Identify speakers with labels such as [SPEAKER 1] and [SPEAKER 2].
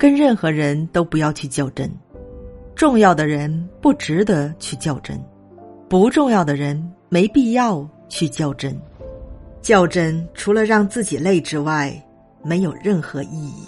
[SPEAKER 1] 跟任何人都不要去较真。重要的人不值得去较真不重要的人没必要去较真。较真除了让自己累之外没有任何意义。